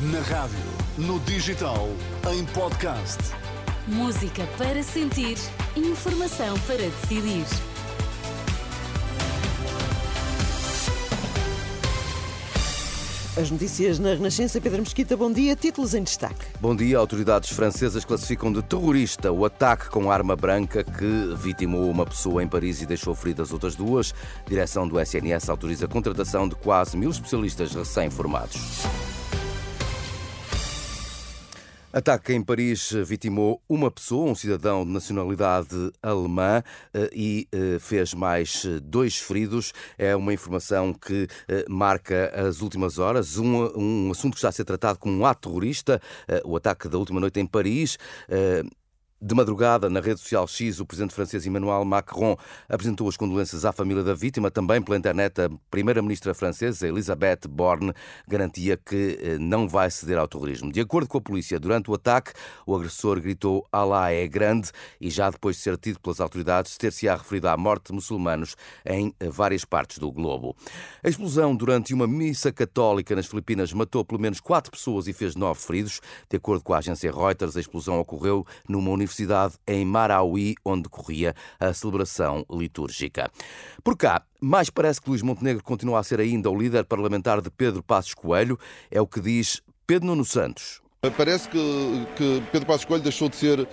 Na rádio, no digital, em podcast. Música para sentir, informação para decidir. As notícias na Renascença, Pedro Mesquita, bom dia. Títulos em destaque. Bom dia. Autoridades francesas classificam de terrorista o ataque com arma branca que vitimou uma pessoa em Paris e deixou feridas outras duas. Direção do SNS autoriza a contratação de quase mil especialistas recém-formados. Ataque em Paris vitimou uma pessoa, um cidadão de nacionalidade alemã, eh, e eh, fez mais eh, dois feridos. É uma informação que marca as últimas horas. Um, um assunto que está a ser tratado como um ato terrorista, o ataque da última noite em Paris. De madrugada, na rede social X, o presidente francês Emmanuel Macron apresentou as condolências à família da vítima. Também pela internet, a primeira-ministra francesa, Elisabeth Borne, garantia que eh, não vai ceder ao terrorismo. De acordo com a polícia, durante o ataque, o agressor gritou Alá é grande e já depois de ser tido pelas autoridades, ter-se-á referido à morte de muçulmanos em eh, várias partes do globo. A explosão durante uma missa católica nas Filipinas matou pelo menos quatro pessoas e fez nove feridos. De acordo com a agência Reuters, a explosão ocorreu numa universidade Universidade em Marauí, onde decorria a celebração litúrgica. Por cá, mais parece que Luís Montenegro continua a ser ainda o líder parlamentar de Pedro Passos Coelho, é o que diz Pedro Nuno Santos. Parece que, que, Pedro Passos Coelho deixou de ser uh,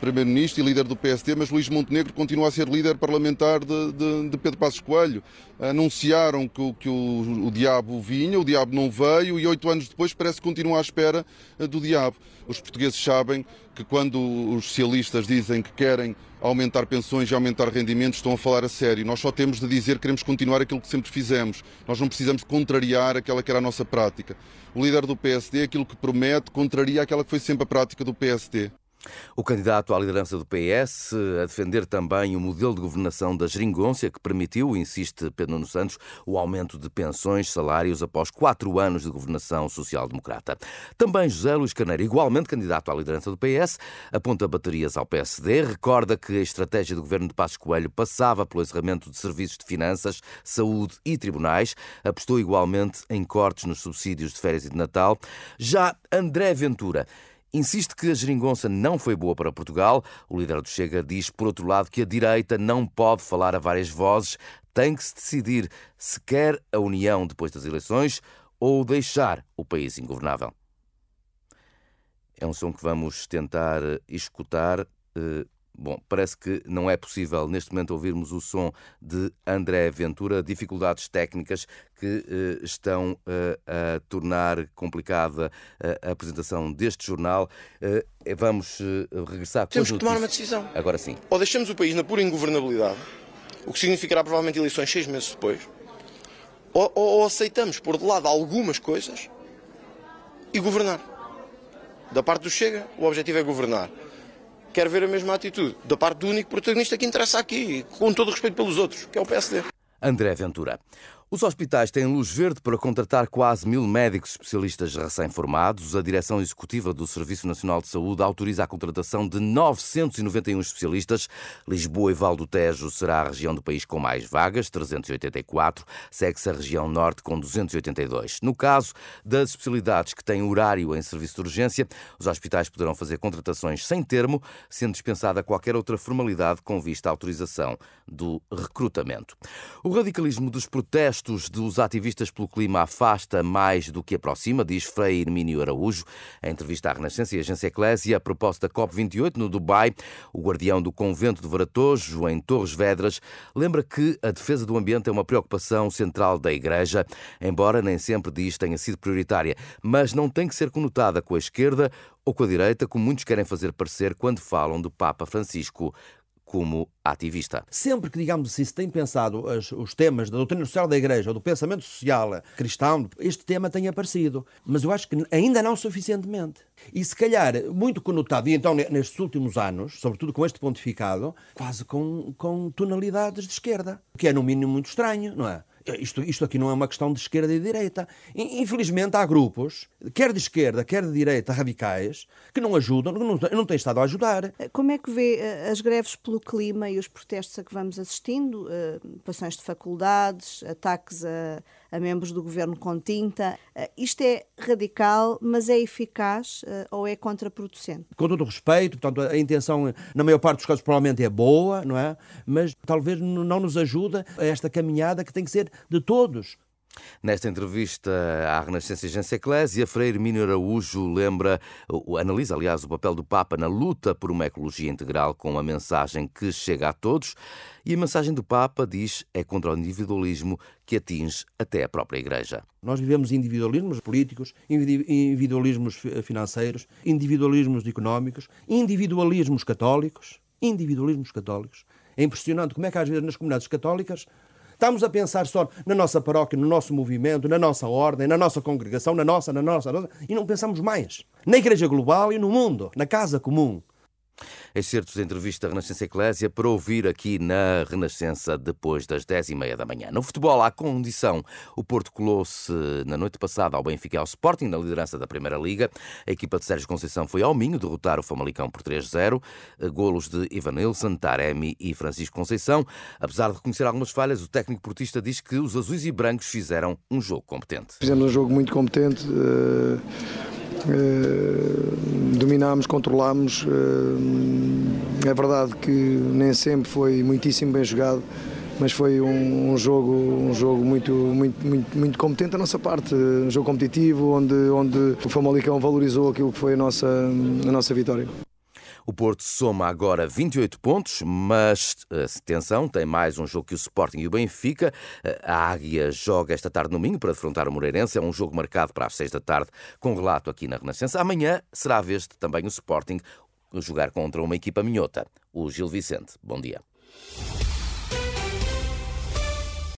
Primeiro-Ministro e líder do PSD, mas Luís Montenegro continua a ser líder parlamentar de, de, de Pedro Passos Coelho. Anunciaram que, que o, o, diabo vinha, o diabo não veio e oito anos depois parece que continua à espera uh, do diabo. Os portugueses sabem que quando os socialistas dizem que querem aumentar pensões e aumentar rendimentos, estão a falar a sério. Nós só temos de dizer que queremos continuar aquilo que sempre fizemos. Nós não precisamos contrariar aquela que era a nossa prática. O líder do PSD, aquilo que promete, contraria aquela que foi sempre a prática do PSD. O candidato à liderança do PS a defender também o modelo de governação da geringonça que permitiu, insiste Pedro Nuno Santos, o aumento de pensões, salários após quatro anos de governação social-democrata. Também José Luís Carneiro, igualmente candidato à liderança do PS, aponta baterias ao PSD, recorda que a estratégia do governo de Passos Coelho passava pelo encerramento de serviços de finanças, saúde e tribunais, apostou igualmente em cortes nos subsídios de férias e de Natal. Já André Ventura insiste que a geringonça não foi boa para Portugal. O líder do Chega diz, por outro lado, que a direita não pode falar a várias vozes, tem que se decidir se quer a união depois das eleições ou deixar o país ingovernável. É um som que vamos tentar escutar. Eh, Bom, parece que não é possível neste momento ouvirmos o som de André Ventura, dificuldades técnicas que uh, estão uh, a tornar complicada uh, a apresentação deste jornal. vamos regressar Temos que tomar uma decisão. Agora sim. Ou deixamos o país na pura ingovernabilidade, o que significará provavelmente eleições seis meses depois, ou, ou, ou aceitamos pôr de lado algumas coisas e governar. Da parte do Chega, o objetivo é governar quer ver a mesma atitude da parte do único protagonista que interessa aqui, com todo o respeito pelos outros, que é o PSD. André Ventura. Os hospitais têm luz verde para contratar quase mil médicos especialistas recém-formados. A Direção Executiva do Serviço Nacional de Saúde autoriza a contratação de 991 especialistas. Lisboa e Val do Tejo será a região do país com mais vagas, 384. Segue-se a região norte com 282. No caso das especialidades que têm horário em serviço de urgência, os hospitais poderão fazer contratações sem termo, sendo dispensada qualquer outra formalidade com vista à autorização do recrutamento. O radicalismo dos protestos gestos dos ativistas pelo clima afasta mais do que aproxima, diz Frei Hermínio Araújo. Em entrevista à Renascença e Agência Eclésia, a proposta COP28 no Dubai, o guardião do convento de Varatojo, em Torres Vedras, lembra que a defesa do ambiente é uma preocupação central da Igreja, embora nem sempre diz tenha sido prioritária, mas não tem que ser conotada com a esquerda ou com a direita, como muitos querem fazer parecer quando falam do Papa Francisco como ativista. Sempre que, digamos assim, se tem pensado os, os, temas da doutrina social da Igreja ou do pensamento social cristão, este tema tem aparecido. Mas eu acho que ainda não suficientemente. E se calhar muito conotado, e então nestes últimos anos, sobretudo com este pontificado, quase com, com tonalidades de esquerda, o que é no mínimo muito estranho, não é? Isto, isto aqui não é uma questão de esquerda e de direita. Infelizmente há grupos, quer de esquerda, quer de direita, radicais, que não ajudam, não, não têm estado a ajudar. Como é que vê eh, as greves pelo clima e os protestos a que vamos assistindo? Uh, passões de faculdades, ataques a, a membros do governo com tinta. Uh, isto é radical, mas é eficaz uh, ou é contraproducente? Com todo o respeito, portanto, a intenção, na maior parte dos casos, provavelmente é boa, não é? Mas talvez não nos ajuda a esta caminhada que tem que ser de todos. Nesta entrevista à Renascença Agência Eclésia, Freire Mino Araújo lembra, analisa, aliás, o papel do Papa na luta por uma ecologia integral com uma mensagem que chega a todos. E a mensagem do Papa diz é contra o individualismo que atinge até a própria Igreja. Nós vivemos individualismos políticos, individualismos financeiros, individualismos económicos, individualismos católicos. Individualismos católicos. É impressionante como é que às vezes nas comunidades católicas Estamos a pensar só na nossa paróquia, no nosso movimento, na nossa ordem, na nossa congregação, na nossa, na nossa, na nossa e não pensamos mais. Na Igreja Global e no mundo, na casa comum excertos de entrevista Renascença Eclésia para ouvir aqui na Renascença depois das 10 e meia da manhã. No futebol, há condição. O Porto colou-se na noite passada ao Benfica e ao Sporting, na liderança da Primeira Liga. A equipa de Sérgio Conceição foi ao Minho derrotar o Famalicão por 3-0. Golos de Ivan Nilsson, Taremi e Francisco Conceição. Apesar de reconhecer algumas falhas, o técnico portista diz que os azuis e brancos fizeram um jogo competente. Fizemos um jogo muito competente. Uh eh, dominámos, controlámos. Eh, é verdade que nem sempre foi muitíssimo bem jogado, mas foi um, um, jogo, um jogo muito, muito, muito, muito competente da nossa parte, um jogo competitivo, onde, onde o Famalicão valorizou aquilo que foi a nossa, a nossa vitória. O Porto soma agora 28 pontos, mas atenção, tem mais um jogo que o Sporting e o Benfica. A Águia joga esta tarde no Minho para defrontar o Moreirense. É um jogo marcado para as 6 da tarde, com relato aqui na Renascença. Amanhã será a vez de também o Sporting jogar contra uma equipa minhota. O Gil Vicente. Bom dia.